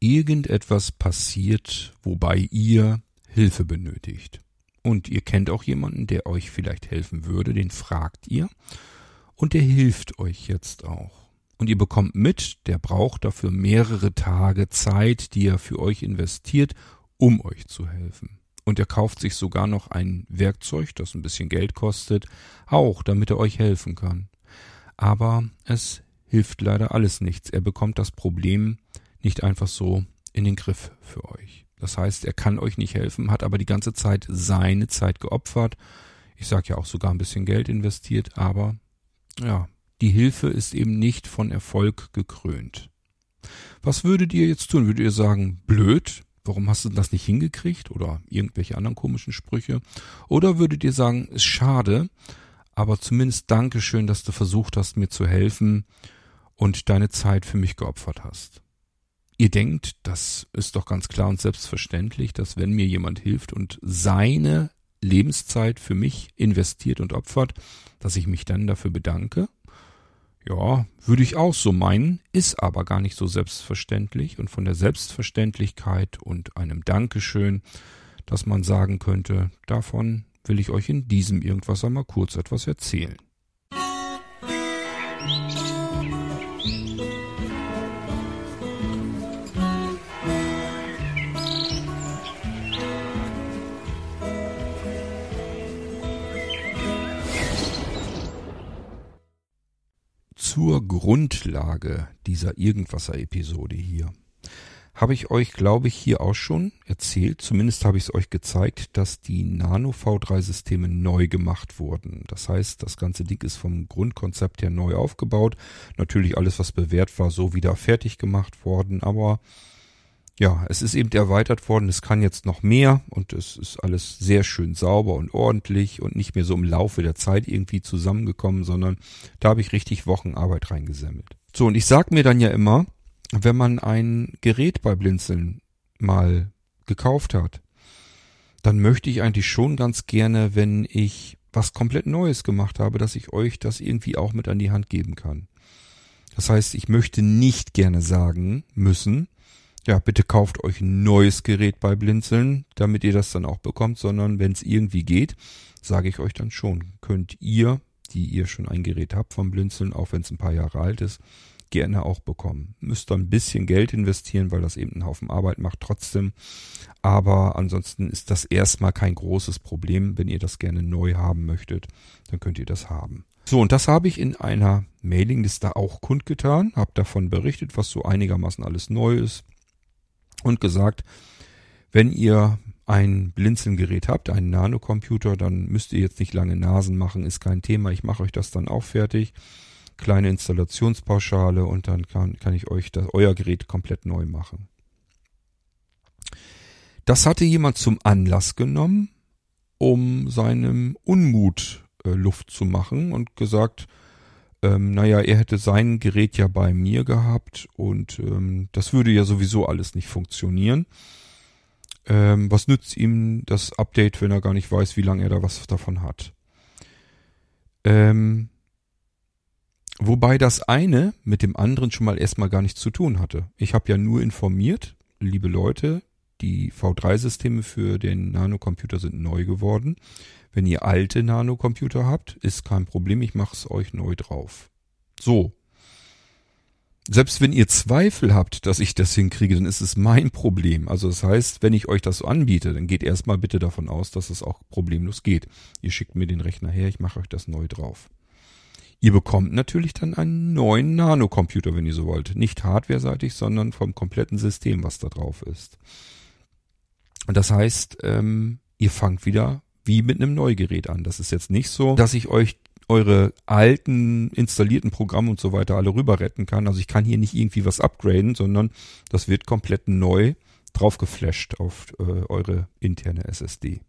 irgendetwas passiert, wobei ihr Hilfe benötigt. Und ihr kennt auch jemanden, der euch vielleicht helfen würde, den fragt ihr. Und der hilft euch jetzt auch. Und ihr bekommt mit, der braucht dafür mehrere Tage Zeit, die er für euch investiert, um euch zu helfen. Und er kauft sich sogar noch ein Werkzeug, das ein bisschen Geld kostet, auch damit er euch helfen kann. Aber es hilft leider alles nichts. Er bekommt das Problem nicht einfach so in den Griff für euch. Das heißt, er kann euch nicht helfen, hat aber die ganze Zeit seine Zeit geopfert. Ich sage ja auch sogar ein bisschen Geld investiert, aber ja, die Hilfe ist eben nicht von Erfolg gekrönt. Was würdet ihr jetzt tun? Würdet ihr sagen, blöd, warum hast du das nicht hingekriegt? Oder irgendwelche anderen komischen Sprüche? Oder würdet ihr sagen, ist schade, aber zumindest Dankeschön, dass du versucht hast, mir zu helfen und deine Zeit für mich geopfert hast? Ihr denkt, das ist doch ganz klar und selbstverständlich, dass wenn mir jemand hilft und seine Lebenszeit für mich investiert und opfert, dass ich mich dann dafür bedanke? Ja, würde ich auch so meinen, ist aber gar nicht so selbstverständlich und von der Selbstverständlichkeit und einem Dankeschön, dass man sagen könnte, davon will ich euch in diesem irgendwas einmal kurz etwas erzählen. Musik zur Grundlage dieser Irgendwasser-Episode hier habe ich euch, glaube ich, hier auch schon erzählt, zumindest habe ich es euch gezeigt, dass die Nano V3-Systeme neu gemacht wurden. Das heißt, das ganze Ding ist vom Grundkonzept her neu aufgebaut. Natürlich alles, was bewährt war, so wieder fertig gemacht worden, aber ja, es ist eben erweitert worden, es kann jetzt noch mehr und es ist alles sehr schön sauber und ordentlich und nicht mehr so im Laufe der Zeit irgendwie zusammengekommen, sondern da habe ich richtig Wochenarbeit reingesammelt. So, und ich sag mir dann ja immer, wenn man ein Gerät bei Blinzeln mal gekauft hat, dann möchte ich eigentlich schon ganz gerne, wenn ich was komplett Neues gemacht habe, dass ich euch das irgendwie auch mit an die Hand geben kann. Das heißt, ich möchte nicht gerne sagen müssen, ja, bitte kauft euch ein neues Gerät bei Blinzeln, damit ihr das dann auch bekommt, sondern wenn es irgendwie geht, sage ich euch dann schon, könnt ihr, die ihr schon ein Gerät habt vom Blinzeln, auch wenn es ein paar Jahre alt ist, gerne auch bekommen. Müsst dann ein bisschen Geld investieren, weil das eben einen Haufen Arbeit macht trotzdem. Aber ansonsten ist das erstmal kein großes Problem. Wenn ihr das gerne neu haben möchtet, dann könnt ihr das haben. So, und das habe ich in einer Mailingliste auch kundgetan, habe davon berichtet, was so einigermaßen alles neu ist und gesagt, wenn ihr ein Blinzelgerät habt, einen Nanocomputer, dann müsst ihr jetzt nicht lange Nasen machen, ist kein Thema. Ich mache euch das dann auch fertig. Kleine Installationspauschale und dann kann, kann ich euch das, euer Gerät komplett neu machen. Das hatte jemand zum Anlass genommen, um seinem Unmut äh, Luft zu machen und gesagt, ähm, naja, er hätte sein Gerät ja bei mir gehabt und ähm, das würde ja sowieso alles nicht funktionieren. Ähm, was nützt ihm das Update, wenn er gar nicht weiß, wie lange er da was davon hat? Ähm, wobei das eine mit dem anderen schon mal erstmal gar nichts zu tun hatte. Ich habe ja nur informiert, liebe Leute, die V3-Systeme für den Nanocomputer sind neu geworden. Wenn ihr alte Nanocomputer habt, ist kein Problem, ich mache es euch neu drauf. So. Selbst wenn ihr Zweifel habt, dass ich das hinkriege, dann ist es mein Problem. Also das heißt, wenn ich euch das so anbiete, dann geht erstmal bitte davon aus, dass es auch problemlos geht. Ihr schickt mir den Rechner her, ich mache euch das neu drauf. Ihr bekommt natürlich dann einen neuen Nanocomputer, wenn ihr so wollt. Nicht hardware-seitig, sondern vom kompletten System, was da drauf ist. Und das heißt, ähm, ihr fangt wieder wie mit einem Neugerät an. Das ist jetzt nicht so, dass ich euch eure alten installierten Programme und so weiter alle rüber retten kann. Also ich kann hier nicht irgendwie was upgraden, sondern das wird komplett neu drauf geflasht auf äh, eure interne SSD.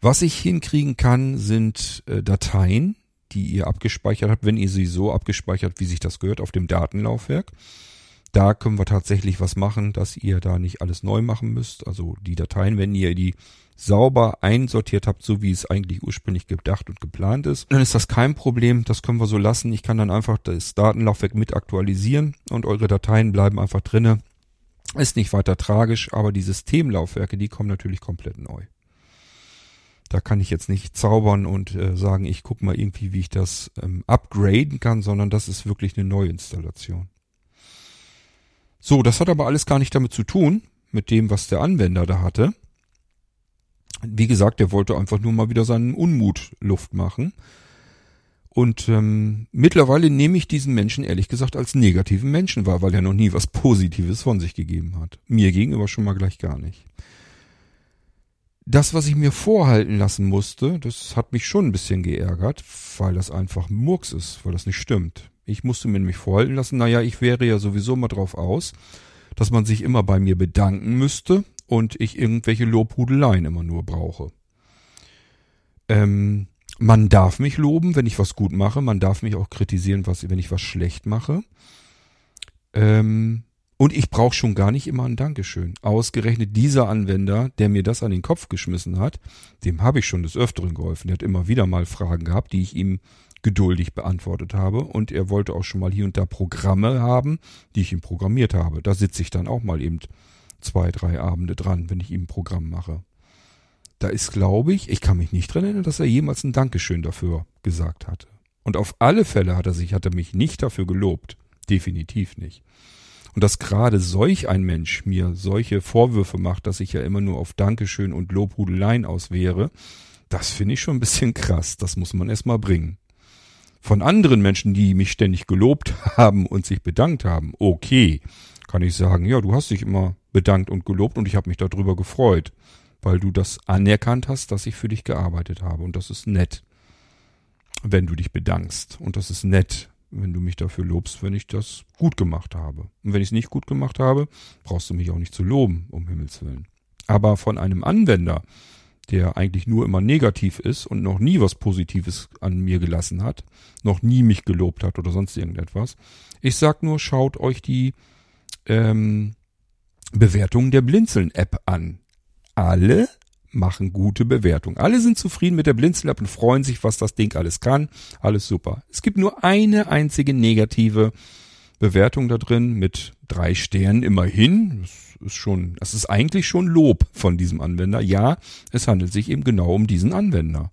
Was ich hinkriegen kann, sind äh, Dateien, die ihr abgespeichert habt, wenn ihr sie so abgespeichert, wie sich das gehört, auf dem Datenlaufwerk Da können wir tatsächlich was machen, dass ihr da nicht alles neu machen müsst. Also die Dateien, wenn ihr die sauber einsortiert habt, so wie es eigentlich ursprünglich gedacht und geplant ist, dann ist das kein Problem. Das können wir so lassen. Ich kann dann einfach das Datenlaufwerk mit aktualisieren und eure Dateien bleiben einfach drinne. Ist nicht weiter tragisch, aber die Systemlaufwerke, die kommen natürlich komplett neu. Da kann ich jetzt nicht zaubern und äh, sagen, ich gucke mal irgendwie, wie ich das ähm, upgraden kann, sondern das ist wirklich eine Neuinstallation. So, das hat aber alles gar nicht damit zu tun, mit dem, was der Anwender da hatte. Wie gesagt, der wollte einfach nur mal wieder seinen Unmut Luft machen. Und ähm, mittlerweile nehme ich diesen Menschen ehrlich gesagt als negativen Menschen wahr, weil er noch nie was Positives von sich gegeben hat. Mir gegenüber schon mal gleich gar nicht. Das, was ich mir vorhalten lassen musste, das hat mich schon ein bisschen geärgert, weil das einfach Murks ist, weil das nicht stimmt. Ich musste mir nämlich vorhalten lassen, naja, ich wäre ja sowieso mal drauf aus, dass man sich immer bei mir bedanken müsste und ich irgendwelche Lobhudeleien immer nur brauche. Ähm, man darf mich loben, wenn ich was gut mache. Man darf mich auch kritisieren, was, wenn ich was schlecht mache. Ähm, und ich brauche schon gar nicht immer ein Dankeschön. Ausgerechnet dieser Anwender, der mir das an den Kopf geschmissen hat, dem habe ich schon des Öfteren geholfen. Der hat immer wieder mal Fragen gehabt, die ich ihm geduldig beantwortet habe. Und er wollte auch schon mal hier und da Programme haben, die ich ihm programmiert habe. Da sitze ich dann auch mal eben zwei, drei Abende dran, wenn ich ihm ein Programm mache. Da ist, glaube ich, ich kann mich nicht dran erinnern, dass er jemals ein Dankeschön dafür gesagt hatte. Und auf alle Fälle hat er sich, hat er mich nicht dafür gelobt. Definitiv nicht. Und dass gerade solch ein Mensch mir solche Vorwürfe macht, dass ich ja immer nur auf Dankeschön und Lobhudeleien aus wäre, das finde ich schon ein bisschen krass. Das muss man erstmal bringen. Von anderen Menschen, die mich ständig gelobt haben und sich bedankt haben, okay, kann ich sagen, ja, du hast dich immer bedankt und gelobt und ich habe mich darüber gefreut weil du das anerkannt hast, dass ich für dich gearbeitet habe. Und das ist nett, wenn du dich bedankst. Und das ist nett, wenn du mich dafür lobst, wenn ich das gut gemacht habe. Und wenn ich es nicht gut gemacht habe, brauchst du mich auch nicht zu loben, um Himmels Willen. Aber von einem Anwender, der eigentlich nur immer negativ ist und noch nie was Positives an mir gelassen hat, noch nie mich gelobt hat oder sonst irgendetwas. Ich sag nur, schaut euch die ähm, Bewertungen der Blinzeln-App an alle machen gute Bewertungen. Alle sind zufrieden mit der Blinzel-App und freuen sich, was das Ding alles kann. Alles super. Es gibt nur eine einzige negative Bewertung da drin mit drei Sternen immerhin. Das ist schon, das ist eigentlich schon Lob von diesem Anwender. Ja, es handelt sich eben genau um diesen Anwender.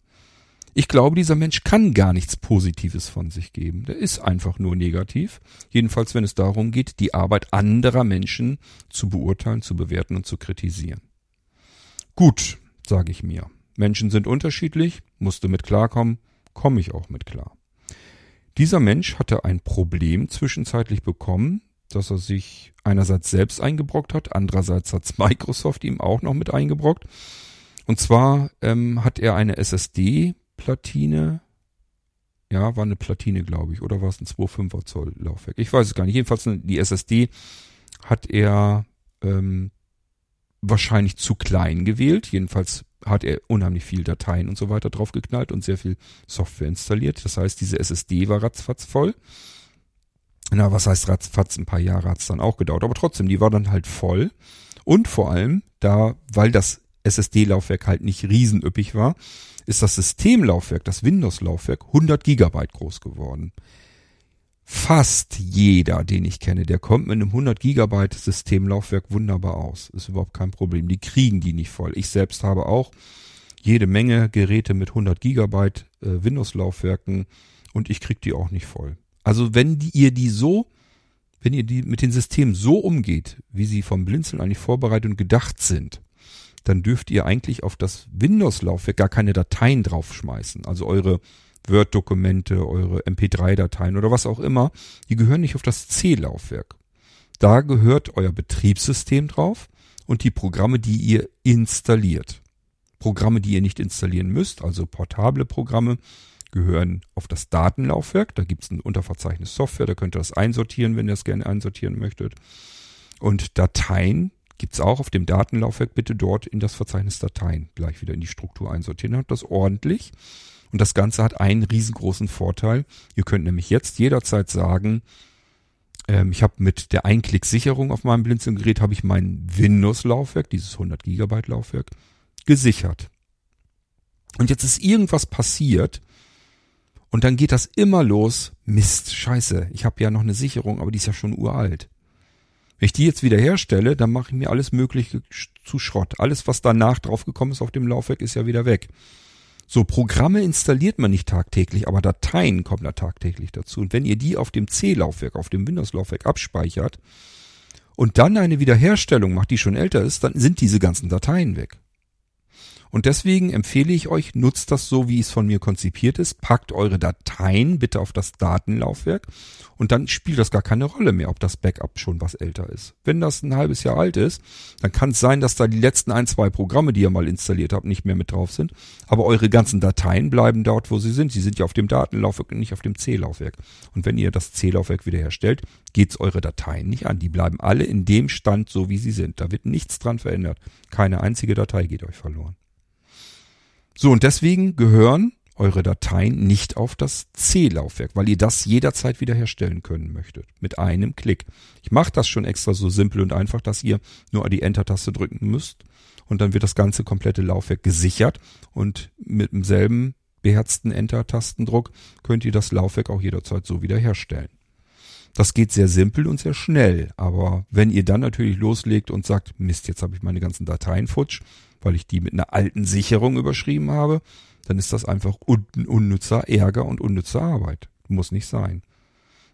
Ich glaube, dieser Mensch kann gar nichts Positives von sich geben. Der ist einfach nur negativ. Jedenfalls, wenn es darum geht, die Arbeit anderer Menschen zu beurteilen, zu bewerten und zu kritisieren. Gut, sage ich mir. Menschen sind unterschiedlich, musste mit klarkommen, komme ich auch mit klar. Dieser Mensch hatte ein Problem zwischenzeitlich bekommen, dass er sich einerseits selbst eingebrockt hat, andererseits hat Microsoft ihm auch noch mit eingebrockt. Und zwar ähm, hat er eine SSD-Platine, ja, war eine Platine, glaube ich, oder war es ein 2,5er Zoll Laufwerk? Ich weiß es gar nicht. Jedenfalls die SSD hat er ähm, wahrscheinlich zu klein gewählt. Jedenfalls hat er unheimlich viel Dateien und so weiter draufgeknallt und sehr viel Software installiert. Das heißt, diese SSD war ratzfatz voll. Na, was heißt ratzfatz? Ein paar Jahre hat's dann auch gedauert. Aber trotzdem, die war dann halt voll. Und vor allem, da, weil das SSD-Laufwerk halt nicht riesenüppig war, ist das Systemlaufwerk, das Windows-Laufwerk 100 Gigabyte groß geworden fast jeder, den ich kenne, der kommt mit einem 100 Gigabyte Systemlaufwerk wunderbar aus. Ist überhaupt kein Problem. Die kriegen die nicht voll. Ich selbst habe auch jede Menge Geräte mit 100 Gigabyte äh, Windows-Laufwerken und ich krieg die auch nicht voll. Also wenn die, ihr die so, wenn ihr die mit den Systemen so umgeht, wie sie vom Blinzeln eigentlich vorbereitet und gedacht sind, dann dürft ihr eigentlich auf das Windows-Laufwerk gar keine Dateien draufschmeißen. Also eure Word-Dokumente, eure MP3-Dateien oder was auch immer, die gehören nicht auf das C-Laufwerk. Da gehört euer Betriebssystem drauf und die Programme, die ihr installiert. Programme, die ihr nicht installieren müsst, also portable Programme, gehören auf das Datenlaufwerk. Da gibt es ein Unterverzeichnis Software, da könnt ihr das einsortieren, wenn ihr es gerne einsortieren möchtet. Und Dateien gibt's auch auf dem Datenlaufwerk. Bitte dort in das Verzeichnis Dateien gleich wieder in die Struktur einsortieren. Dann habt das ordentlich. Und das Ganze hat einen riesengroßen Vorteil. Ihr könnt nämlich jetzt jederzeit sagen, Ähm, ich habe mit der Einklick-Sicherung auf meinem Blinzelgerät habe ich mein Windows-Laufwerk, dieses 100 Gigabyte Laufwerk, gesichert. Und jetzt ist irgendwas passiert und dann geht das immer los. Mist, scheiße, ich habe ja noch eine Sicherung, aber die ist ja schon uralt. Wenn ich die jetzt wieder herstelle, dann mache ich mir alles Mögliche zu Schrott. Alles, was danach draufgekommen ist auf dem Laufwerk, ist ja wieder weg. So, Programme installiert man nicht tagtäglich, aber Dateien kommen da tagtäglich dazu. Und wenn ihr die auf dem C-Laufwerk, auf dem Windows-Laufwerk abspeichert und dann eine Wiederherstellung macht, die schon älter ist, dann sind diese ganzen Dateien weg. Und deswegen empfehle ich euch, nutzt das so, wie es von mir konzipiert ist. Packt eure Dateien bitte auf das Datenlaufwerk und dann spielt das gar keine Rolle mehr, ob das Backup schon was älter ist. Wenn das ein halbes Jahr alt ist, dann kann es sein, dass da die letzten ein, zwei Programme, die ihr mal installiert habt, nicht mehr mit drauf sind. Aber eure ganzen Dateien bleiben dort, wo sie sind. Sie sind ja auf dem Datenlaufwerk und nicht auf dem C-Laufwerk. Und wenn ihr das C-Laufwerk wiederherstellt, geht's eure Dateien nicht an. Die bleiben alle in dem Stand, so wie sie sind. Da wird nichts dran verändert. Keine einzige Datei geht euch verloren. So, und deswegen gehören eure Dateien nicht auf das C-Laufwerk, weil ihr das jederzeit wiederherstellen können möchtet. Mit einem Klick. Ich mache das schon extra so simpel und einfach, dass ihr nur die Enter-Taste drücken müsst und dann wird das ganze komplette Laufwerk gesichert und mit demselben beherzten Enter-Tastendruck könnt ihr das Laufwerk auch jederzeit so wiederherstellen. Das geht sehr simpel und sehr schnell, aber wenn ihr dann natürlich loslegt und sagt, Mist, jetzt habe ich meine ganzen Dateien futsch, weil ich die mit einer alten Sicherung überschrieben habe, dann ist das einfach un unnützer Ärger und unnütze Arbeit. Muss nicht sein.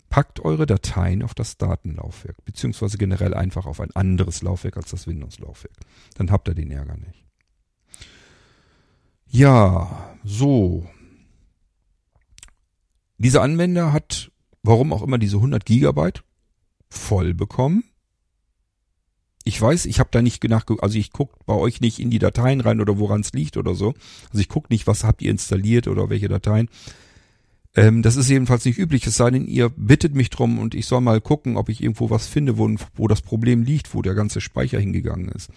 Packt eure Dateien auf das Datenlaufwerk, beziehungsweise generell einfach auf ein anderes Laufwerk als das Windows-Laufwerk. Dann habt ihr den Ärger nicht. Ja, so. Dieser Anwender hat, warum auch immer, diese 100 Gigabyte voll bekommen ich weiß, ich habe da nicht nachgeguckt, also ich gucke bei euch nicht in die Dateien rein oder woran es liegt oder so. Also ich gucke nicht, was habt ihr installiert oder welche Dateien. Ähm, das ist jedenfalls nicht üblich, es sei denn, ihr bittet mich drum und ich soll mal gucken, ob ich irgendwo was finde, wo, wo das Problem liegt, wo der ganze Speicher hingegangen ist.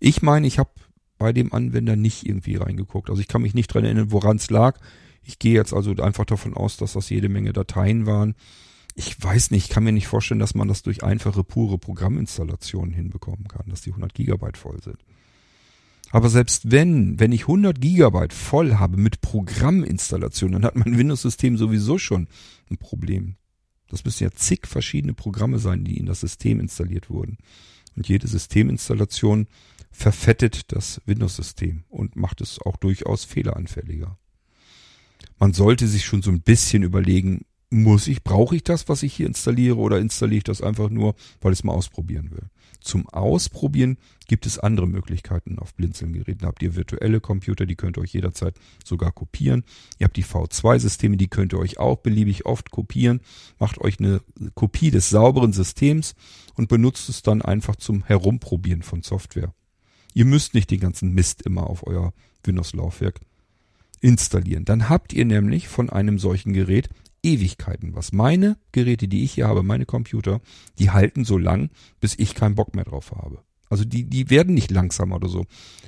Ich meine, ich habe bei dem Anwender nicht irgendwie reingeguckt. Also ich kann mich nicht dran erinnern, woran es lag. Ich gehe jetzt also einfach davon aus, dass das jede Menge Dateien waren ich weiß nicht, ich kann mir nicht vorstellen, dass man das durch einfache, pure Programminstallationen hinbekommen kann, dass die 100 Gigabyte voll sind. Aber selbst wenn, wenn ich 100 Gigabyte voll habe mit Programminstallation, dann hat mein Windows-System sowieso schon ein Problem. Das müssen ja zig verschiedene Programme sein, die in das System installiert wurden. Und jede Systeminstallation verfettet das Windows-System und macht es auch durchaus fehleranfälliger. Man sollte sich schon so ein bisschen überlegen, muss ich, brauche ich das, was ich hier installiere, oder installiere ich das einfach nur, weil ich es mal ausprobieren will? Zum Ausprobieren gibt es andere Möglichkeiten auf Blinzeln-Geräten. Habt ihr virtuelle Computer, die könnt ihr euch jederzeit sogar kopieren. Ihr habt die V2-Systeme, die könnt ihr euch auch beliebig oft kopieren. Macht euch eine Kopie des sauberen Systems und benutzt es dann einfach zum Herumprobieren von Software. Ihr müsst nicht den ganzen Mist immer auf euer Windows-Laufwerk installieren. Dann habt ihr nämlich von einem solchen Gerät Ewigkeiten was. Meine Geräte, die ich hier habe, meine Computer, die halten so lang, bis ich keinen Bock mehr drauf habe. Also die, die werden nicht langsamer oder so.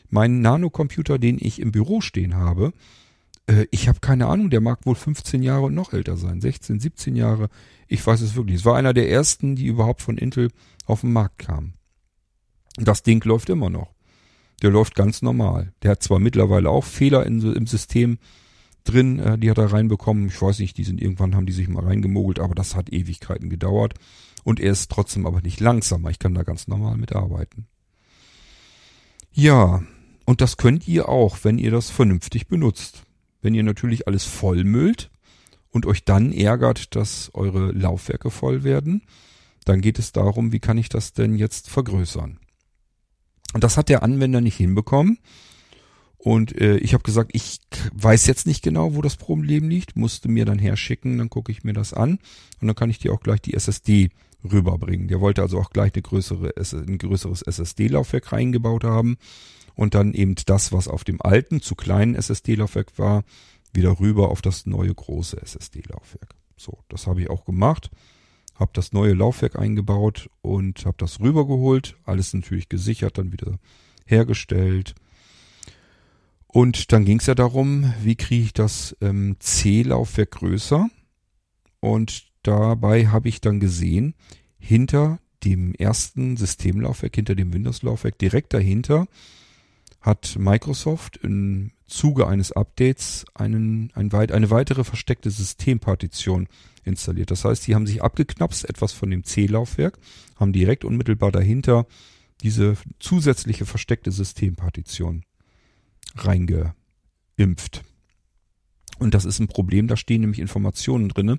Mein Nanocomputer, den ich im Büro stehen habe, äh, ich habe keine Ahnung, der mag wohl 15 Jahre und noch älter sein, 16, 17 Jahre. Ich weiß es wirklich. Es war einer der ersten, die überhaupt von Intel auf den Markt kamen. Das Ding läuft immer noch. Der läuft ganz normal. Der hat zwar mittlerweile auch Fehler in, im System, drin, äh, die hat er reinbekommen. Ich weiß nicht, die sind irgendwann haben die sich mal reingemogelt, aber das hat Ewigkeiten gedauert. Und er ist trotzdem aber nicht langsamer. Ich kann da ganz normal mitarbeiten. Ja, und das könnt ihr auch, wenn ihr das vernünftig benutzt. Wenn ihr natürlich alles vollmüllt und euch dann ärgert, dass eure Laufwerke voll werden, dann geht es darum, wie kann ich das denn jetzt vergrößern. Und das hat der Anwender nicht hinbekommen. Und äh, ich habe gesagt, ich weiß jetzt nicht genau, wo das Problem liegt, musste mir dann herschicken, dann gucke ich mir das an und dann kann ich dir auch gleich die SSD rüberbringen. Der wollte also auch gleich eine größere, ein größeres SSD-Laufwerk reingebaut haben und dann eben das, was auf dem alten, zu kleinen SSD-Laufwerk war, wieder rüber auf das neue große SSD-Laufwerk. So, das habe ich auch gemacht, habe das neue Laufwerk eingebaut und habe das rübergeholt, alles natürlich gesichert, dann wieder hergestellt und dann ging es ja darum, wie kriege ich das ähm, C-Laufwerk größer? Und dabei habe ich dann gesehen, hinter dem ersten Systemlaufwerk, hinter dem Windows-Laufwerk, direkt dahinter hat Microsoft im Zuge eines Updates einen, ein weit, eine weitere versteckte Systempartition installiert. Das heißt, die haben sich abgeknapst, etwas von dem C-Laufwerk, haben direkt unmittelbar dahinter diese zusätzliche versteckte Systempartition reingeimpft. Und das ist ein Problem, da stehen nämlich Informationen drinne,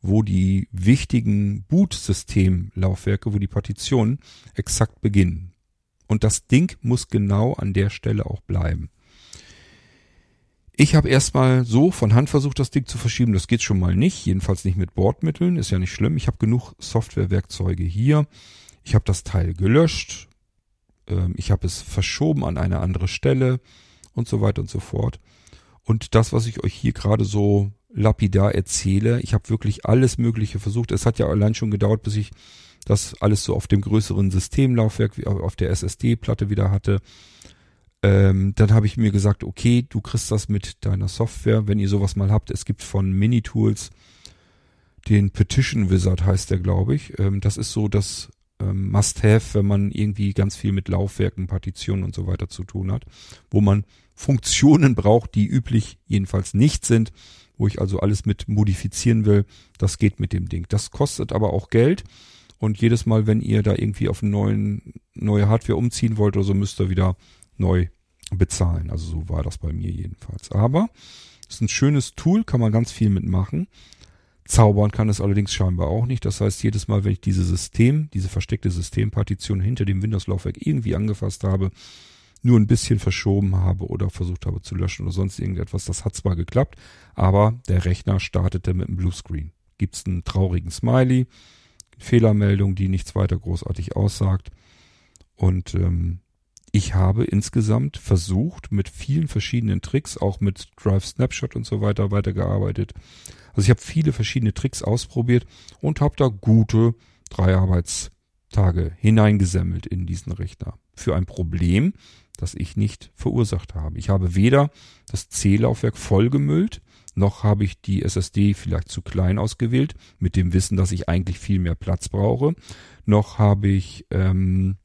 wo die wichtigen Boot-Systemlaufwerke, wo die Partitionen exakt beginnen. Und das Ding muss genau an der Stelle auch bleiben. Ich habe erstmal so von Hand versucht, das Ding zu verschieben. Das geht schon mal nicht. Jedenfalls nicht mit Bordmitteln. Ist ja nicht schlimm. Ich habe genug Softwarewerkzeuge hier. Ich habe das Teil gelöscht. Ähm, ich habe es verschoben an eine andere Stelle und so weiter und so fort. Und das, was ich euch hier gerade so lapidar erzähle, ich habe wirklich alles Mögliche versucht. Es hat ja allein schon gedauert, bis ich das alles so auf dem größeren Systemlaufwerk, auf der SSD-Platte wieder hatte. Ähm, dann habe ich mir gesagt, okay, du kriegst das mit deiner Software, wenn ihr sowas mal habt. Es gibt von Minitools den Petition Wizard heißt der, glaube ich. Ähm, das ist so das ähm, Must-Have, wenn man irgendwie ganz viel mit Laufwerken, Partitionen und so weiter zu tun hat, wo man Funktionen braucht, die üblich jedenfalls nicht sind, wo ich also alles mit modifizieren will. Das geht mit dem Ding. Das kostet aber auch Geld. Und jedes Mal, wenn ihr da irgendwie auf einen neuen, neue Hardware umziehen wollt oder so, müsst ihr wieder neu bezahlen. Also so war das bei mir jedenfalls. Aber ist ein schönes Tool, kann man ganz viel mitmachen. Zaubern kann es allerdings scheinbar auch nicht. Das heißt, jedes Mal, wenn ich diese System, diese versteckte Systempartition hinter dem Windows-Laufwerk irgendwie angefasst habe, nur ein bisschen verschoben habe oder versucht habe zu löschen oder sonst irgendetwas, das hat zwar geklappt, aber der Rechner startete mit einem Bluescreen. Gibt es einen traurigen Smiley, Fehlermeldung, die nichts weiter großartig aussagt. Und ähm, ich habe insgesamt versucht, mit vielen verschiedenen Tricks, auch mit Drive Snapshot und so weiter weitergearbeitet. Also ich habe viele verschiedene Tricks ausprobiert und habe da gute drei Arbeitstage hineingesammelt in diesen Rechner. Für ein Problem, das ich nicht verursacht habe. Ich habe weder das C-Laufwerk vollgemüllt, noch habe ich die SSD vielleicht zu klein ausgewählt, mit dem Wissen, dass ich eigentlich viel mehr Platz brauche, noch habe ich ähm,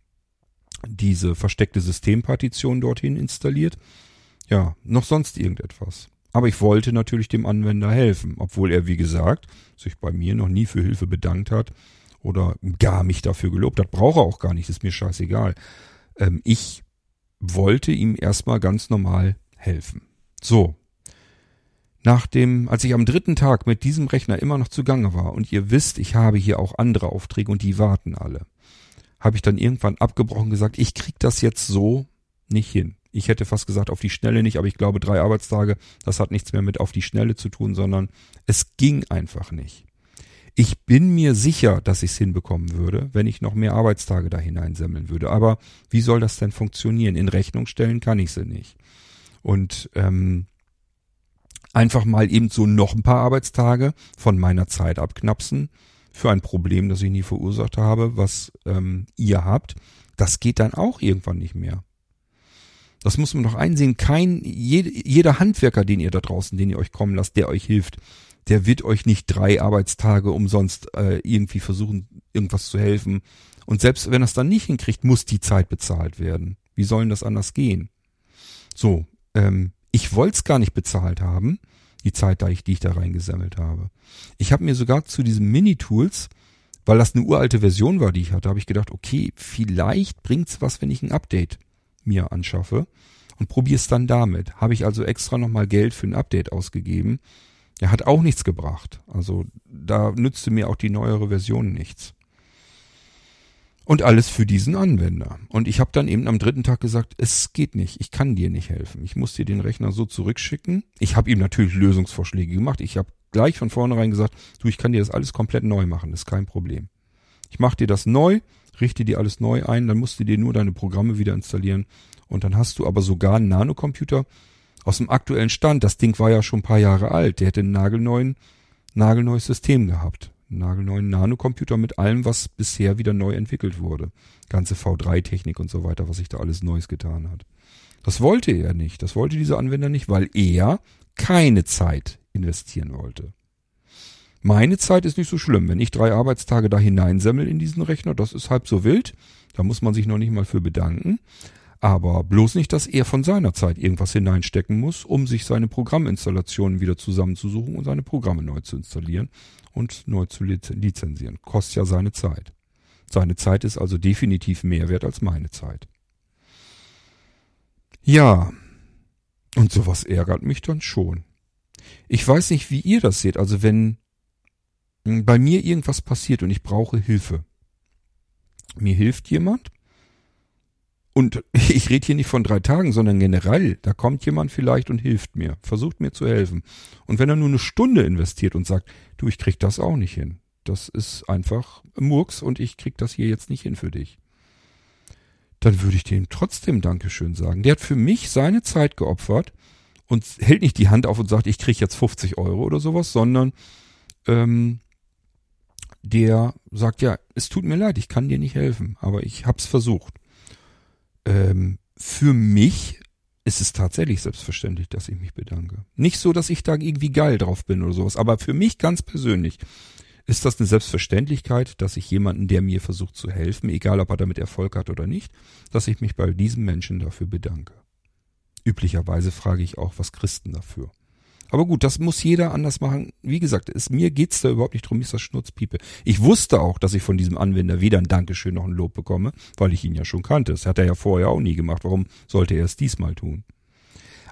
diese versteckte Systempartition dorthin installiert. Ja, noch sonst irgendetwas. Aber ich wollte natürlich dem Anwender helfen, obwohl er, wie gesagt, sich bei mir noch nie für Hilfe bedankt hat oder gar mich dafür gelobt hat. Brauche auch gar nicht, ist mir scheißegal. Ähm, ich wollte ihm erstmal ganz normal helfen. So. Nach dem, als ich am dritten Tag mit diesem Rechner immer noch zugange war und ihr wisst, ich habe hier auch andere Aufträge und die warten alle habe ich dann irgendwann abgebrochen gesagt, ich krieg das jetzt so nicht hin. Ich hätte fast gesagt auf die Schnelle nicht, aber ich glaube drei Arbeitstage, das hat nichts mehr mit auf die Schnelle zu tun, sondern es ging einfach nicht. Ich bin mir sicher, dass ich es hinbekommen würde, wenn ich noch mehr Arbeitstage da hineinsammeln würde. Aber wie soll das denn funktionieren? In Rechnung stellen kann ich sie nicht. Und ähm, einfach mal eben so noch ein paar Arbeitstage von meiner Zeit abknapsen, für ein Problem, das ich nie verursacht habe, was ähm, ihr habt, das geht dann auch irgendwann nicht mehr. Das muss man doch einsehen. Kein, jede, jeder Handwerker, den ihr da draußen, den ihr euch kommen lasst, der euch hilft, der wird euch nicht drei Arbeitstage umsonst äh, irgendwie versuchen, irgendwas zu helfen. Und selbst wenn er es dann nicht hinkriegt, muss die Zeit bezahlt werden. Wie sollen das anders gehen? So, ähm, ich wollte es gar nicht bezahlt haben die Zeit, da ich, die ich da reingesammelt habe. Ich habe mir sogar zu diesen Mini-Tools, weil das eine uralte Version war, die ich hatte, habe ich gedacht, okay, vielleicht bringt's was, wenn ich ein Update mir anschaffe und probiere es dann damit. Habe ich also extra nochmal Geld für ein Update ausgegeben. Er hat auch nichts gebracht. Also da nützte mir auch die neuere Version nichts. Und alles für diesen Anwender. Und ich habe dann eben am dritten Tag gesagt, es geht nicht, ich kann dir nicht helfen. Ich muss dir den Rechner so zurückschicken. Ich habe ihm natürlich Lösungsvorschläge gemacht. Ich habe gleich von vornherein gesagt, du, ich kann dir das alles komplett neu machen, ist kein Problem. Ich mache dir das neu, richte dir alles neu ein, dann musst du dir nur deine Programme wieder installieren und dann hast du aber sogar einen Nanocomputer aus dem aktuellen Stand. Das Ding war ja schon ein paar Jahre alt, der hätte einen nagelneuen, nagelneues System gehabt nagelneuen Nanocomputer mit allem, was bisher wieder neu entwickelt wurde. Ganze V3-Technik und so weiter, was sich da alles Neues getan hat. Das wollte er nicht. Das wollte dieser Anwender nicht, weil er keine Zeit investieren wollte. Meine Zeit ist nicht so schlimm. Wenn ich drei Arbeitstage da hineinsemmel in diesen Rechner, das ist halb so wild. Da muss man sich noch nicht mal für bedanken. Aber bloß nicht, dass er von seiner Zeit irgendwas hineinstecken muss, um sich seine Programminstallationen wieder zusammenzusuchen und seine Programme neu zu installieren und neu zu lizenzieren. Kostet ja seine Zeit. Seine Zeit ist also definitiv mehr wert als meine Zeit. Ja, und sowas ärgert mich dann schon. Ich weiß nicht, wie ihr das seht. Also wenn bei mir irgendwas passiert und ich brauche Hilfe. Mir hilft jemand. Und ich rede hier nicht von drei Tagen, sondern generell. Da kommt jemand vielleicht und hilft mir, versucht mir zu helfen. Und wenn er nur eine Stunde investiert und sagt, du, ich krieg das auch nicht hin. Das ist einfach Murks und ich krieg das hier jetzt nicht hin für dich. Dann würde ich dem trotzdem Dankeschön sagen. Der hat für mich seine Zeit geopfert und hält nicht die Hand auf und sagt, ich krieg jetzt 50 Euro oder sowas, sondern ähm, der sagt, ja, es tut mir leid, ich kann dir nicht helfen, aber ich hab's versucht. Ähm, für mich ist es tatsächlich selbstverständlich, dass ich mich bedanke. Nicht so, dass ich da irgendwie geil drauf bin oder sowas, aber für mich ganz persönlich ist das eine Selbstverständlichkeit, dass ich jemanden, der mir versucht zu helfen, egal ob er damit Erfolg hat oder nicht, dass ich mich bei diesem Menschen dafür bedanke. Üblicherweise frage ich auch, was Christen dafür. Aber gut, das muss jeder anders machen. Wie gesagt, es, mir geht's da überhaupt nicht drum, ist das Schnurzpiepe. Ich wusste auch, dass ich von diesem Anwender weder ein Dankeschön noch ein Lob bekomme, weil ich ihn ja schon kannte. Das hat er ja vorher auch nie gemacht. Warum sollte er es diesmal tun?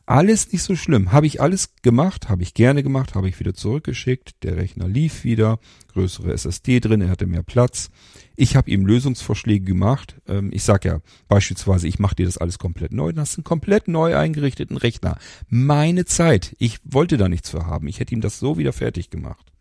Alles nicht so schlimm. Habe ich alles gemacht, habe ich gerne gemacht, habe ich wieder zurückgeschickt. Der Rechner lief wieder, größere SSD drin, er hatte mehr Platz. Ich habe ihm Lösungsvorschläge gemacht. Ähm, ich sag ja beispielsweise, ich mache dir das alles komplett neu. Dann hast du einen komplett neu eingerichteten Rechner. Meine Zeit. Ich wollte da nichts für haben. Ich hätte ihm das so wieder fertig gemacht.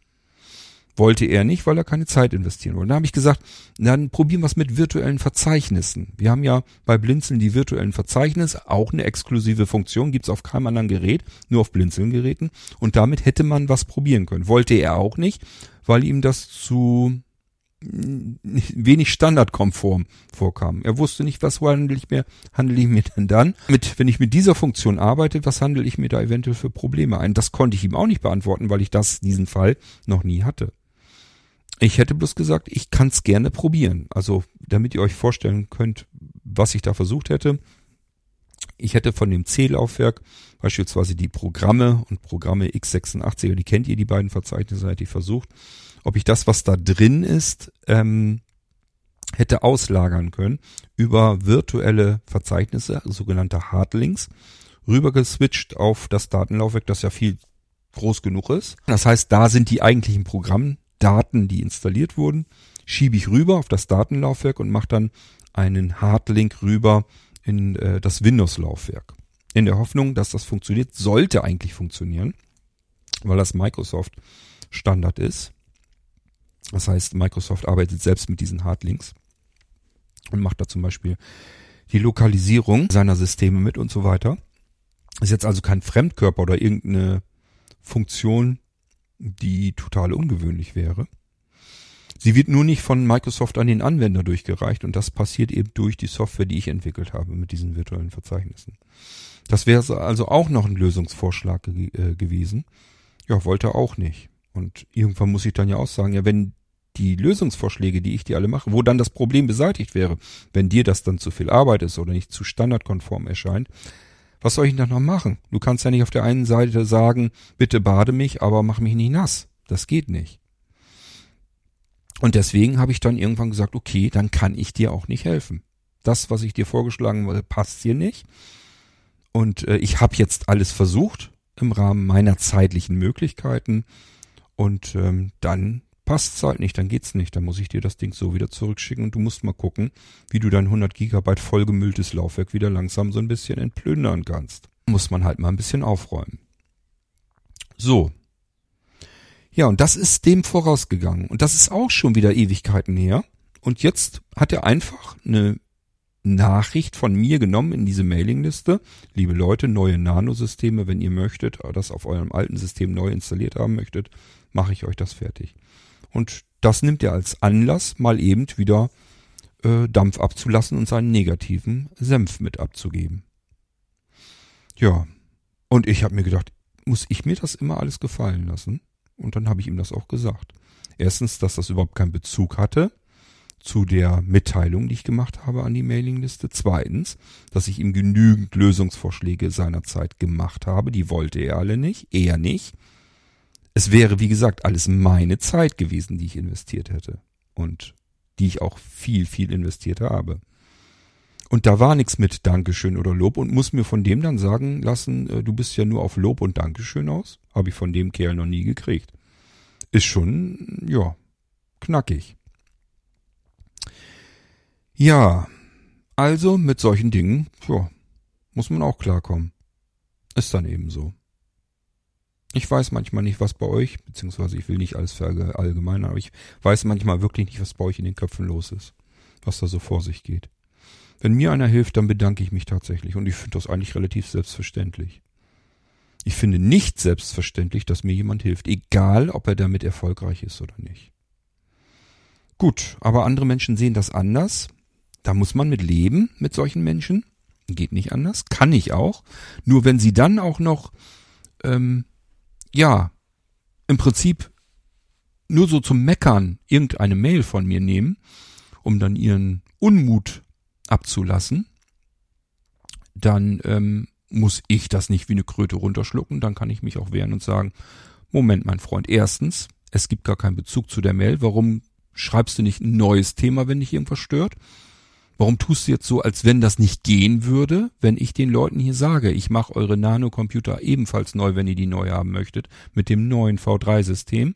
Wollte er nicht, weil er keine Zeit investieren wollte. Dann habe ich gesagt, dann probieren wir es mit virtuellen Verzeichnissen. Wir haben ja bei Blinzeln die virtuellen Verzeichnisse, auch eine exklusive Funktion, gibt's auf keinem anderen Gerät, nur auf Blinzeln-Geräten. Und damit hätte man was probieren können. Wollte er auch nicht, weil ihm das zu wenig standardkonform vorkam. Er wusste nicht, was handle ich mir, handle ich mir denn dann? Mit, wenn ich mit dieser Funktion arbeite, was handle ich mir da eventuell für Probleme ein? Das konnte ich ihm auch nicht beantworten, weil ich das, diesen Fall noch nie hatte. Ich hätte bloß gesagt, ich kann es gerne probieren. Also, damit ihr euch vorstellen könnt, was ich da versucht hätte. Ich hätte von dem C-Laufwerk beispielsweise die Programme und Programme x86, die kennt ihr, die beiden Verzeichnisse, hätte ich versucht, ob ich das, was da drin ist, ähm, hätte auslagern können über virtuelle Verzeichnisse, sogenannte Hardlinks, rübergeswitcht auf das Datenlaufwerk, das ja viel groß genug ist. Das heißt, da sind die eigentlichen Programme Daten, die installiert wurden, schiebe ich rüber auf das Datenlaufwerk und mache dann einen Hardlink rüber in äh, das Windows-Laufwerk. In der Hoffnung, dass das funktioniert, sollte eigentlich funktionieren, weil das Microsoft Standard ist. Das heißt, Microsoft arbeitet selbst mit diesen Hardlinks und macht da zum Beispiel die Lokalisierung seiner Systeme mit und so weiter. Ist jetzt also kein Fremdkörper oder irgendeine Funktion, die total ungewöhnlich wäre. Sie wird nur nicht von Microsoft an den Anwender durchgereicht und das passiert eben durch die Software, die ich entwickelt habe mit diesen virtuellen Verzeichnissen. Das wäre also auch noch ein Lösungsvorschlag ge äh, gewesen. Ja, wollte auch nicht. Und irgendwann muss ich dann ja auch sagen, ja, wenn die Lösungsvorschläge, die ich dir alle mache, wo dann das Problem beseitigt wäre, wenn dir das dann zu viel Arbeit ist oder nicht zu standardkonform erscheint, was soll ich denn noch machen? Du kannst ja nicht auf der einen Seite sagen, bitte bade mich, aber mach mich nicht nass. Das geht nicht. Und deswegen habe ich dann irgendwann gesagt, okay, dann kann ich dir auch nicht helfen. Das, was ich dir vorgeschlagen habe, passt dir nicht. Und äh, ich habe jetzt alles versucht im Rahmen meiner zeitlichen Möglichkeiten. Und ähm, dann passt's halt nicht, dann geht's nicht. Dann muss ich dir das Ding so wieder zurückschicken und du musst mal gucken, wie du dein 100 Gigabyte vollgemülltes Laufwerk wieder langsam so ein bisschen entplündern kannst. Muss man halt mal ein bisschen aufräumen. So. Ja, und das ist dem vorausgegangen. Und das ist auch schon wieder Ewigkeiten her. Und jetzt hat er einfach eine Nachricht von mir genommen in diese Mailingliste. Liebe Leute, neue Nanosysteme, wenn ihr möchtet, das auf eurem alten System neu installiert haben möchtet, mache ich euch das fertig. Und das nimmt er als Anlass, mal eben wieder äh, Dampf abzulassen und seinen negativen Senf mit abzugeben. Ja, und ich habe mir gedacht, muss ich mir das immer alles gefallen lassen? Und dann habe ich ihm das auch gesagt. Erstens, dass das überhaupt keinen Bezug hatte zu der Mitteilung, die ich gemacht habe an die Mailingliste. Zweitens, dass ich ihm genügend Lösungsvorschläge seinerzeit gemacht habe. Die wollte er alle nicht, er nicht. Es wäre, wie gesagt, alles meine Zeit gewesen, die ich investiert hätte. Und die ich auch viel, viel investiert habe. Und da war nichts mit Dankeschön oder Lob und muss mir von dem dann sagen lassen, äh, du bist ja nur auf Lob und Dankeschön aus. Habe ich von dem Kerl noch nie gekriegt. Ist schon, ja, knackig. Ja, also mit solchen Dingen, ja, muss man auch klarkommen. Ist dann eben so. Ich weiß manchmal nicht, was bei euch, beziehungsweise ich will nicht alles verallgemeinern, aber ich weiß manchmal wirklich nicht, was bei euch in den Köpfen los ist. Was da so vor sich geht. Wenn mir einer hilft, dann bedanke ich mich tatsächlich und ich finde das eigentlich relativ selbstverständlich. Ich finde nicht selbstverständlich, dass mir jemand hilft, egal ob er damit erfolgreich ist oder nicht. Gut, aber andere Menschen sehen das anders. Da muss man mit leben, mit solchen Menschen. Geht nicht anders, kann ich auch. Nur wenn sie dann auch noch, ähm, ja, im Prinzip nur so zum Meckern irgendeine Mail von mir nehmen, um dann ihren Unmut abzulassen, dann ähm, muss ich das nicht wie eine Kröte runterschlucken, dann kann ich mich auch wehren und sagen, Moment, mein Freund, erstens, es gibt gar keinen Bezug zu der Mail, warum schreibst du nicht ein neues Thema, wenn dich irgendwas stört? Warum tust du jetzt so, als wenn das nicht gehen würde, wenn ich den Leuten hier sage, ich mache eure Nanocomputer ebenfalls neu, wenn ihr die neu haben möchtet, mit dem neuen V3-System?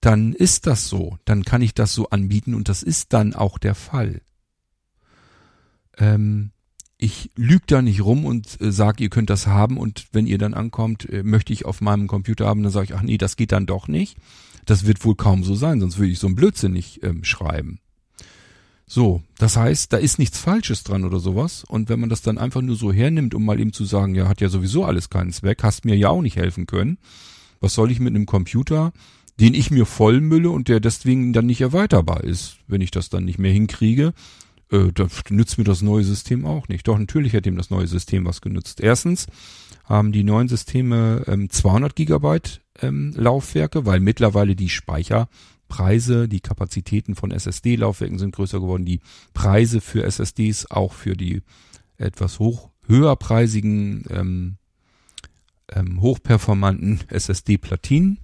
Dann ist das so. Dann kann ich das so anbieten und das ist dann auch der Fall. Ähm, ich lüge da nicht rum und äh, sage, ihr könnt das haben und wenn ihr dann ankommt, äh, möchte ich auf meinem Computer haben, dann sage ich, ach nee, das geht dann doch nicht. Das wird wohl kaum so sein, sonst würde ich so einen Blödsinn nicht ähm, schreiben. So, das heißt, da ist nichts Falsches dran oder sowas. Und wenn man das dann einfach nur so hernimmt, um mal eben zu sagen, ja, hat ja sowieso alles keinen Zweck, hast mir ja auch nicht helfen können. Was soll ich mit einem Computer, den ich mir vollmülle und der deswegen dann nicht erweiterbar ist, wenn ich das dann nicht mehr hinkriege? Äh, da nützt mir das neue System auch nicht. Doch, natürlich hat dem das neue System was genützt. Erstens haben die neuen Systeme ähm, 200 Gigabyte ähm, Laufwerke, weil mittlerweile die Speicher Preise, die Kapazitäten von SSD-Laufwerken sind größer geworden, die Preise für SSDs auch für die etwas hoch höherpreisigen ähm, ähm, hochperformanten SSD-Platinen.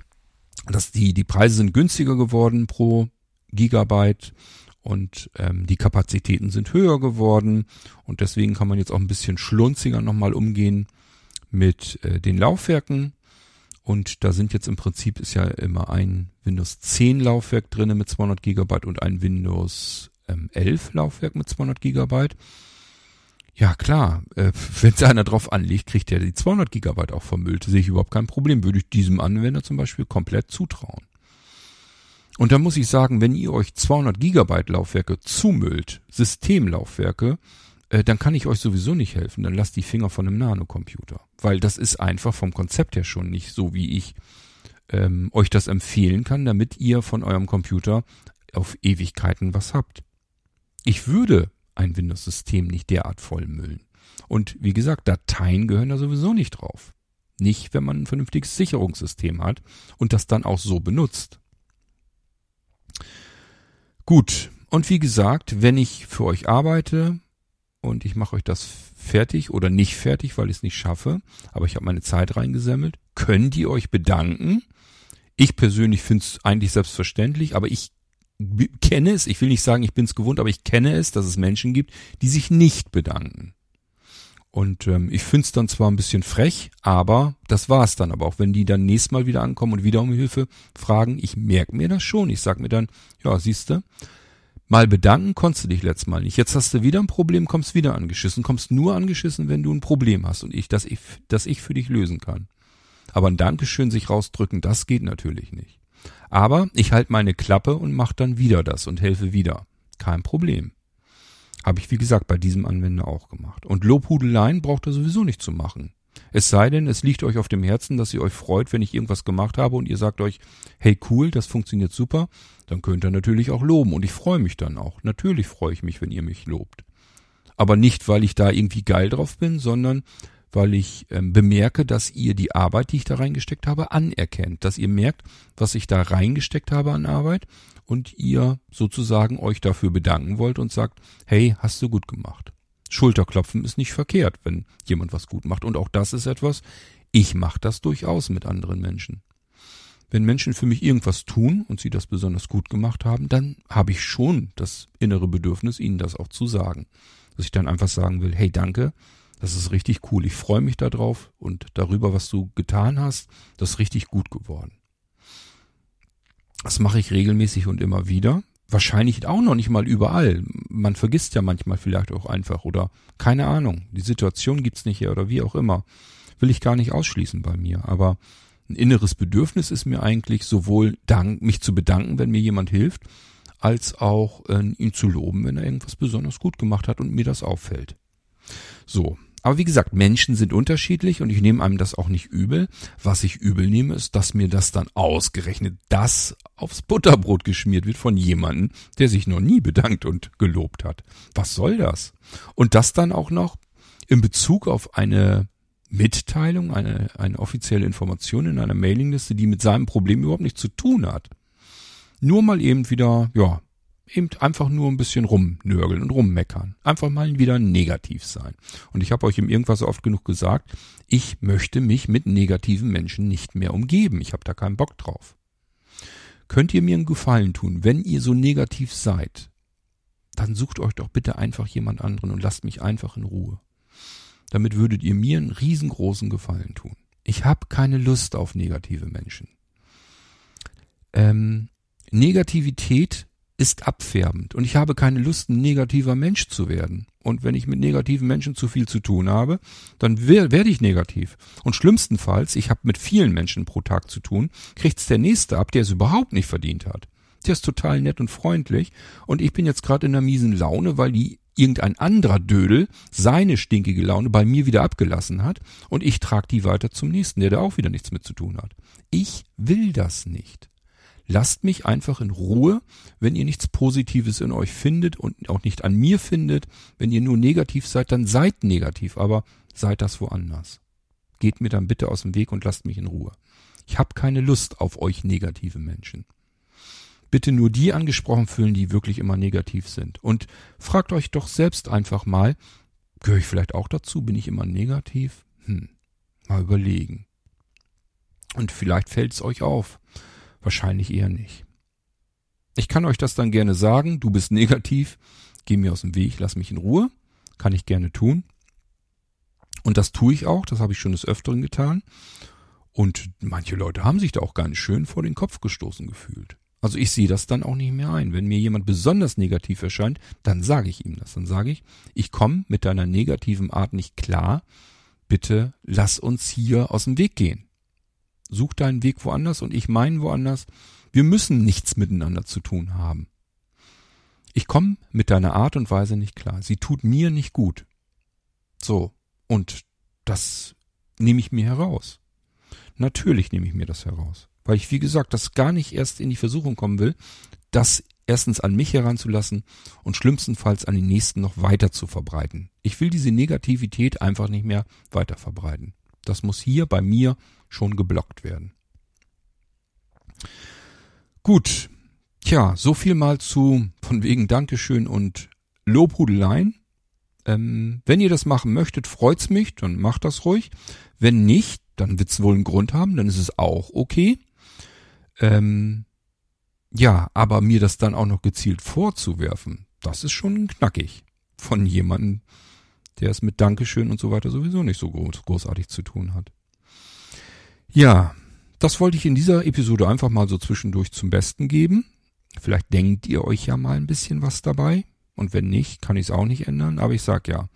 dass die die Preise sind günstiger geworden pro Gigabyte und ähm, die Kapazitäten sind höher geworden. Und deswegen kann man jetzt auch ein bisschen schlunziger nochmal umgehen mit äh, den Laufwerken und da sind jetzt im Prinzip ist ja immer ein Windows 10 Laufwerk drinne mit 200 Gigabyte und ein Windows ähm, 11 Laufwerk mit 200 Gigabyte. Ja klar, äh, wenn es einer drauf anlegt, kriegt er die 200 Gigabyte auch vermüllt. Sehe ich überhaupt kein Problem. Würde ich diesem Anwender zum Beispiel komplett zutrauen. Und da muss ich sagen, wenn ihr euch 200 Gigabyte Laufwerke zumüllt, Systemlaufwerke, äh, dann kann ich euch sowieso nicht helfen. Dann lasst die Finger von einem Nanocomputer. Weil das ist einfach vom Konzept her schon nicht so, wie ich ähm, euch das empfehlen kann, damit ihr von eurem Computer auf Ewigkeiten was habt. Ich würde ein Windows-System nicht derart vollmüllen. Und wie gesagt, Dateien gehören da sowieso nicht drauf. Nicht, wenn man ein vernünftiges Sicherungssystem hat und das dann auch so benutzt. Gut, und wie gesagt, wenn ich für euch arbeite, und ich mache euch das fertig oder nicht fertig, weil ich es nicht schaffe, aber ich habe meine Zeit reingesammelt. Könnt ihr euch bedanken? Ich persönlich finde es eigentlich selbstverständlich, aber ich kenne es, ich will nicht sagen, ich bin es gewohnt, aber ich kenne es, dass es Menschen gibt, die sich nicht bedanken. Und ähm, ich finde es dann zwar ein bisschen frech, aber das war es dann. Aber auch wenn die dann nächstes Mal wieder ankommen und wieder um Hilfe fragen, ich merke mir das schon. Ich sag mir dann, ja, siehste, Mal bedanken konntest du dich letztes Mal nicht. Jetzt hast du wieder ein Problem, kommst wieder angeschissen. Kommst nur angeschissen, wenn du ein Problem hast und ich, das ich, das ich für dich lösen kann. Aber ein Dankeschön sich rausdrücken, das geht natürlich nicht. Aber ich halte meine Klappe und mache dann wieder das und helfe wieder. Kein Problem. Habe ich, wie gesagt, bei diesem Anwender auch gemacht. Und Lobhudeleien braucht er sowieso nicht zu machen. Es sei denn, es liegt euch auf dem Herzen, dass ihr euch freut, wenn ich irgendwas gemacht habe und ihr sagt euch, hey cool, das funktioniert super, dann könnt ihr natürlich auch loben und ich freue mich dann auch. Natürlich freue ich mich, wenn ihr mich lobt. Aber nicht, weil ich da irgendwie geil drauf bin, sondern weil ich ähm, bemerke, dass ihr die Arbeit, die ich da reingesteckt habe, anerkennt, dass ihr merkt, was ich da reingesteckt habe an Arbeit und ihr sozusagen euch dafür bedanken wollt und sagt, hey, hast du gut gemacht. Schulterklopfen ist nicht verkehrt, wenn jemand was gut macht. Und auch das ist etwas, ich mache das durchaus mit anderen Menschen. Wenn Menschen für mich irgendwas tun und sie das besonders gut gemacht haben, dann habe ich schon das innere Bedürfnis, ihnen das auch zu sagen. Dass ich dann einfach sagen will, hey, danke, das ist richtig cool, ich freue mich darauf und darüber, was du getan hast, das ist richtig gut geworden. Das mache ich regelmäßig und immer wieder. Wahrscheinlich auch noch nicht mal überall. Man vergisst ja manchmal vielleicht auch einfach oder keine Ahnung. Die Situation gibt's nicht her oder wie auch immer. Will ich gar nicht ausschließen bei mir. Aber ein inneres Bedürfnis ist mir eigentlich sowohl dank, mich zu bedanken, wenn mir jemand hilft, als auch äh, ihn zu loben, wenn er irgendwas besonders gut gemacht hat und mir das auffällt. So, aber wie gesagt, Menschen sind unterschiedlich und ich nehme einem das auch nicht übel. Was ich übel nehme, ist, dass mir das dann ausgerechnet das aufs Butterbrot geschmiert wird von jemandem, der sich noch nie bedankt und gelobt hat. Was soll das? Und das dann auch noch in Bezug auf eine Mitteilung, eine, eine offizielle Information in einer Mailingliste, die mit seinem Problem überhaupt nichts zu tun hat. Nur mal eben wieder, ja, eben einfach nur ein bisschen rumnörgeln und rummeckern. Einfach mal wieder negativ sein. Und ich habe euch im Irgendwas oft genug gesagt, ich möchte mich mit negativen Menschen nicht mehr umgeben. Ich habe da keinen Bock drauf. Könnt ihr mir einen Gefallen tun, wenn ihr so negativ seid, dann sucht euch doch bitte einfach jemand anderen und lasst mich einfach in Ruhe. Damit würdet ihr mir einen riesengroßen Gefallen tun. Ich habe keine Lust auf negative Menschen. Ähm, Negativität ist abfärbend und ich habe keine Lust, ein negativer Mensch zu werden. Und wenn ich mit negativen Menschen zu viel zu tun habe, dann werde ich negativ. Und schlimmstenfalls, ich habe mit vielen Menschen pro Tag zu tun, kriegt's der Nächste ab, der es überhaupt nicht verdient hat. Der ist total nett und freundlich und ich bin jetzt gerade in einer miesen Laune, weil die irgendein anderer Dödel seine stinkige Laune bei mir wieder abgelassen hat und ich trage die weiter zum nächsten, der da auch wieder nichts mit zu tun hat. Ich will das nicht. Lasst mich einfach in Ruhe, wenn ihr nichts Positives in euch findet und auch nicht an mir findet. Wenn ihr nur negativ seid, dann seid negativ, aber seid das woanders. Geht mir dann bitte aus dem Weg und lasst mich in Ruhe. Ich habe keine Lust auf euch negative Menschen. Bitte nur die angesprochen fühlen, die wirklich immer negativ sind. Und fragt euch doch selbst einfach mal, gehöre ich vielleicht auch dazu? Bin ich immer negativ? Hm, mal überlegen. Und vielleicht fällt es euch auf. Wahrscheinlich eher nicht. Ich kann euch das dann gerne sagen, du bist negativ, geh mir aus dem Weg, lass mich in Ruhe, kann ich gerne tun. Und das tue ich auch, das habe ich schon des Öfteren getan. Und manche Leute haben sich da auch ganz schön vor den Kopf gestoßen gefühlt. Also ich sehe das dann auch nicht mehr ein. Wenn mir jemand besonders negativ erscheint, dann sage ich ihm das. Dann sage ich, ich komme mit deiner negativen Art nicht klar. Bitte lass uns hier aus dem Weg gehen. Such deinen Weg woanders und ich meinen woanders. Wir müssen nichts miteinander zu tun haben. Ich komme mit deiner Art und Weise nicht klar. Sie tut mir nicht gut. So. Und das nehme ich mir heraus. Natürlich nehme ich mir das heraus. Weil ich, wie gesagt, das gar nicht erst in die Versuchung kommen will, das erstens an mich heranzulassen und schlimmstenfalls an den nächsten noch weiter zu verbreiten. Ich will diese Negativität einfach nicht mehr weiter verbreiten. Das muss hier bei mir schon geblockt werden. Gut. Tja, so viel mal zu von wegen Dankeschön und Lobhudeleien. Ähm, wenn ihr das machen möchtet, freut's mich, dann macht das ruhig. Wenn nicht, dann wird's wohl einen Grund haben, dann ist es auch okay. Ähm, ja, aber mir das dann auch noch gezielt vorzuwerfen, das ist schon knackig von jemandem, der es mit Dankeschön und so weiter sowieso nicht so groß, großartig zu tun hat. Ja, das wollte ich in dieser Episode einfach mal so zwischendurch zum Besten geben. Vielleicht denkt ihr euch ja mal ein bisschen was dabei. Und wenn nicht, kann ich es auch nicht ändern. Aber ich sag ja,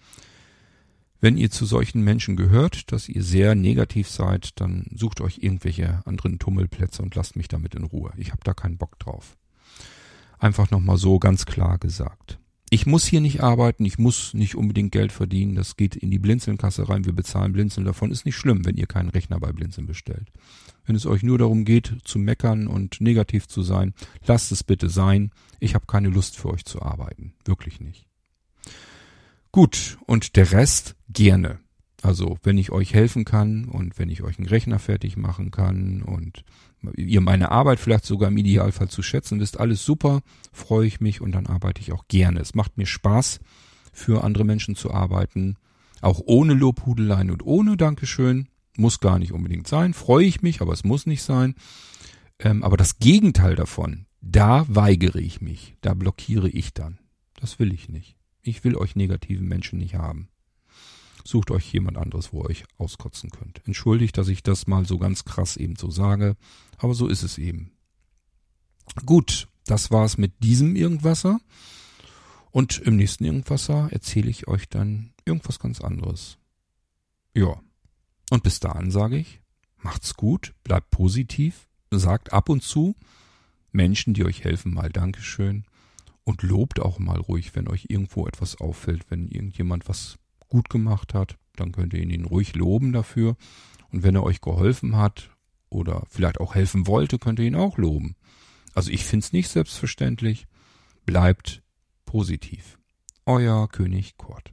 wenn ihr zu solchen Menschen gehört, dass ihr sehr negativ seid, dann sucht euch irgendwelche anderen Tummelplätze und lasst mich damit in Ruhe. Ich habe da keinen Bock drauf. Einfach nochmal so ganz klar gesagt ich muss hier nicht arbeiten, ich muss nicht unbedingt Geld verdienen, das geht in die Blinzelnkasse rein, wir bezahlen Blinzeln davon, ist nicht schlimm, wenn ihr keinen Rechner bei Blinzeln bestellt. Wenn es euch nur darum geht, zu meckern und negativ zu sein, lasst es bitte sein, ich habe keine Lust für euch zu arbeiten, wirklich nicht. Gut, und der Rest gerne. Also wenn ich euch helfen kann und wenn ich euch einen Rechner fertig machen kann und ihr meine Arbeit vielleicht sogar im Idealfall zu schätzen wisst, alles super, freue ich mich und dann arbeite ich auch gerne. Es macht mir Spaß, für andere Menschen zu arbeiten, auch ohne Lobhudeleien und ohne Dankeschön. Muss gar nicht unbedingt sein, freue ich mich, aber es muss nicht sein. Ähm, aber das Gegenteil davon, da weigere ich mich, da blockiere ich dann. Das will ich nicht. Ich will euch negativen Menschen nicht haben. Sucht euch jemand anderes, wo ihr euch auskotzen könnt. Entschuldigt, dass ich das mal so ganz krass eben so sage, aber so ist es eben. Gut, das war's mit diesem Irgendwasser. Und im nächsten Irgendwasser erzähle ich euch dann irgendwas ganz anderes. Ja. Und bis dahin sage ich, macht's gut, bleibt positiv, sagt ab und zu Menschen, die euch helfen, mal Dankeschön und lobt auch mal ruhig, wenn euch irgendwo etwas auffällt, wenn irgendjemand was gut gemacht hat, dann könnt ihr ihn ruhig loben dafür. Und wenn er euch geholfen hat oder vielleicht auch helfen wollte, könnt ihr ihn auch loben. Also ich find's nicht selbstverständlich. Bleibt positiv. Euer König Kurt.